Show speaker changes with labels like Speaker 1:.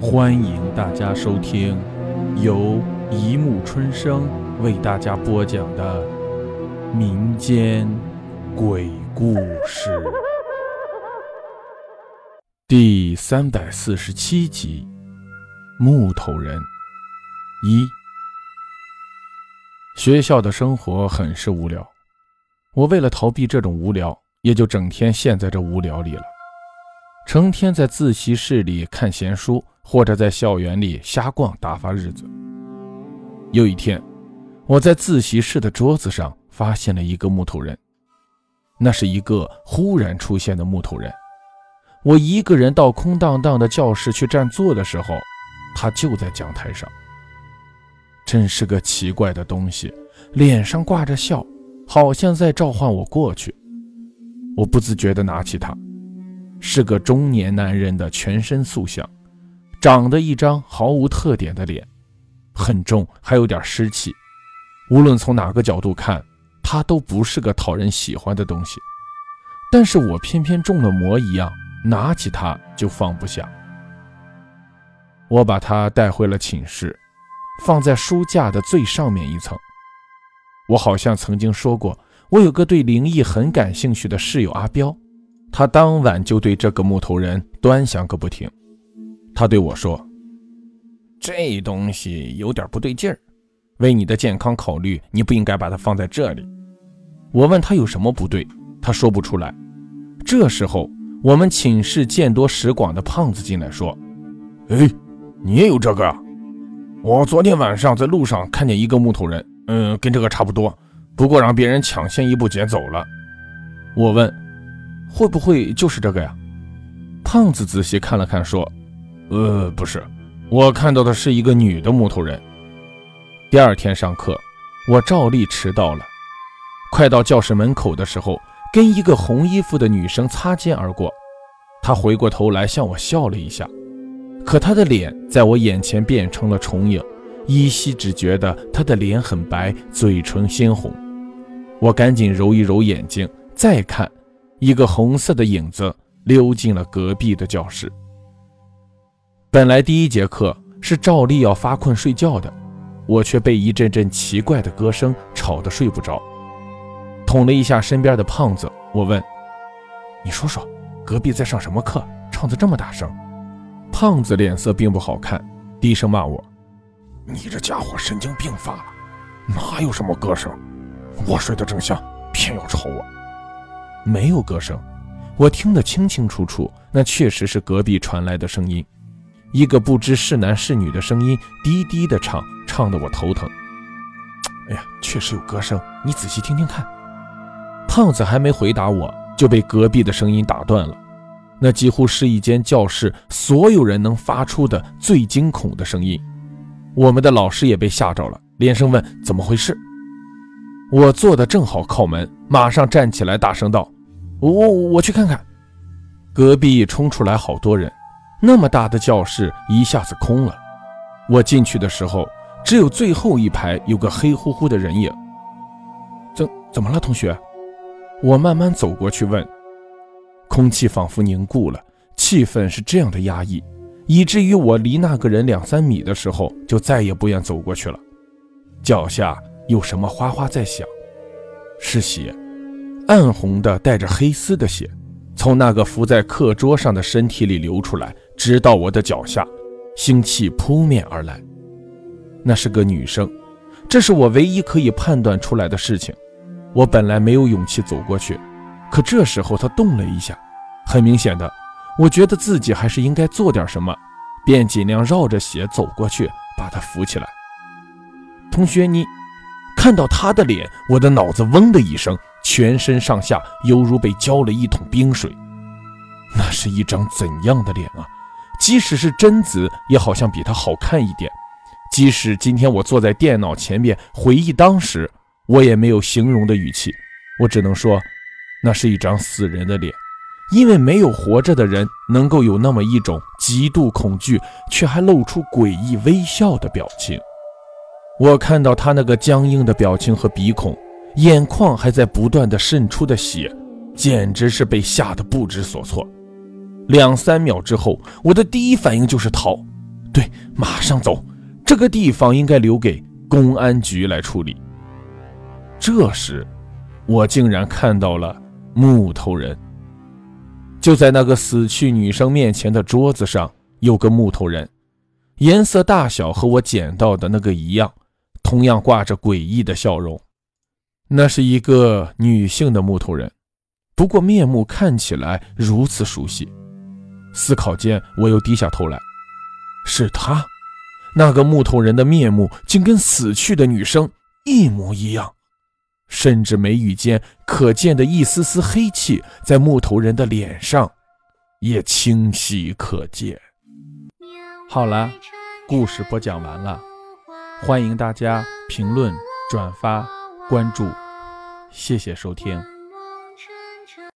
Speaker 1: 欢迎大家收听由一木春生为大家播讲的民间鬼故事。第三百四十七集《木头人》一。学校的生活很是无聊，我为了逃避这种无聊，也就整天陷在这无聊里了，成天在自习室里看闲书。或者在校园里瞎逛打发日子。有一天，我在自习室的桌子上发现了一个木头人，那是一个忽然出现的木头人。我一个人到空荡荡的教室去占座的时候，他就在讲台上。真是个奇怪的东西，脸上挂着笑，好像在召唤我过去。我不自觉地拿起它，是个中年男人的全身塑像。长得一张毫无特点的脸，很重，还有点湿气。无论从哪个角度看，它都不是个讨人喜欢的东西。但是我偏偏中了魔一样，拿起它就放不下。我把它带回了寝室，放在书架的最上面一层。我好像曾经说过，我有个对灵异很感兴趣的室友阿彪，他当晚就对这个木头人端详个不停。他对我说：“这东西有点不对劲儿，为你的健康考虑，你不应该把它放在这里。”我问他有什么不对，他说不出来。这时候，我们寝室见多识广的胖子进来说：“哎，你也有这个啊？我昨天晚上在路上看见一个木头人，嗯，跟这个差不多，不过让别人抢先一步捡走了。”我问：“会不会就是这个呀？”胖子仔细看了看，说。呃，不是，我看到的是一个女的木头人。第二天上课，我照例迟到了。快到教室门口的时候，跟一个红衣服的女生擦肩而过。她回过头来向我笑了一下，可她的脸在我眼前变成了重影，依稀只觉得她的脸很白，嘴唇鲜红。我赶紧揉一揉眼睛，再看，一个红色的影子溜进了隔壁的教室。本来第一节课是照例要发困睡觉的，我却被一阵阵奇怪的歌声吵得睡不着。捅了一下身边的胖子，我问：“你说说，隔壁在上什么课？唱得这么大声？”胖子脸色并不好看，低声骂我：“你这家伙神经病发了！哪有什么歌声？我睡得正香，偏要吵我。没有歌声，我听得清清楚楚，那确实是隔壁传来的声音。”一个不知是男是女的声音低低的唱，唱得我头疼。哎呀，确实有歌声，你仔细听听看。胖子还没回答我，就被隔壁的声音打断了。那几乎是一间教室所有人能发出的最惊恐的声音。我们的老师也被吓着了，连声问怎么回事。我坐的正好靠门，马上站起来大声道：“我我我去看看。”隔壁冲出来好多人。那么大的教室一下子空了，我进去的时候，只有最后一排有个黑乎乎的人影。怎怎么了，同学？我慢慢走过去问。空气仿佛凝固了，气氛是这样的压抑，以至于我离那个人两三米的时候，就再也不愿走过去了。脚下有什么哗哗在响，是血，暗红的带着黑丝的血，从那个伏在课桌上的身体里流出来。直到我的脚下，腥气扑面而来。那是个女生，这是我唯一可以判断出来的事情。我本来没有勇气走过去，可这时候她动了一下，很明显的，我觉得自己还是应该做点什么，便尽量绕着血走过去，把她扶起来。同学，你看到他的脸，我的脑子嗡的一声，全身上下犹如被浇了一桶冰水。那是一张怎样的脸啊！即使是贞子，也好像比他好看一点。即使今天我坐在电脑前面回忆当时，我也没有形容的语气，我只能说，那是一张死人的脸，因为没有活着的人能够有那么一种极度恐惧却还露出诡异微笑的表情。我看到他那个僵硬的表情和鼻孔，眼眶还在不断的渗出的血，简直是被吓得不知所措。两三秒之后，我的第一反应就是逃，对，马上走，这个地方应该留给公安局来处理。这时，我竟然看到了木头人。就在那个死去女生面前的桌子上，有个木头人，颜色大小和我捡到的那个一样，同样挂着诡异的笑容。那是一个女性的木头人，不过面目看起来如此熟悉。思考间，我又低下头来，是她，那个木头人的面目竟跟死去的女生一模一样。甚至眉宇间可见的一丝丝黑气，在木头人的脸上也清晰可见。好了，故事播讲完了，欢迎大家评论、转发、关注，谢谢收听。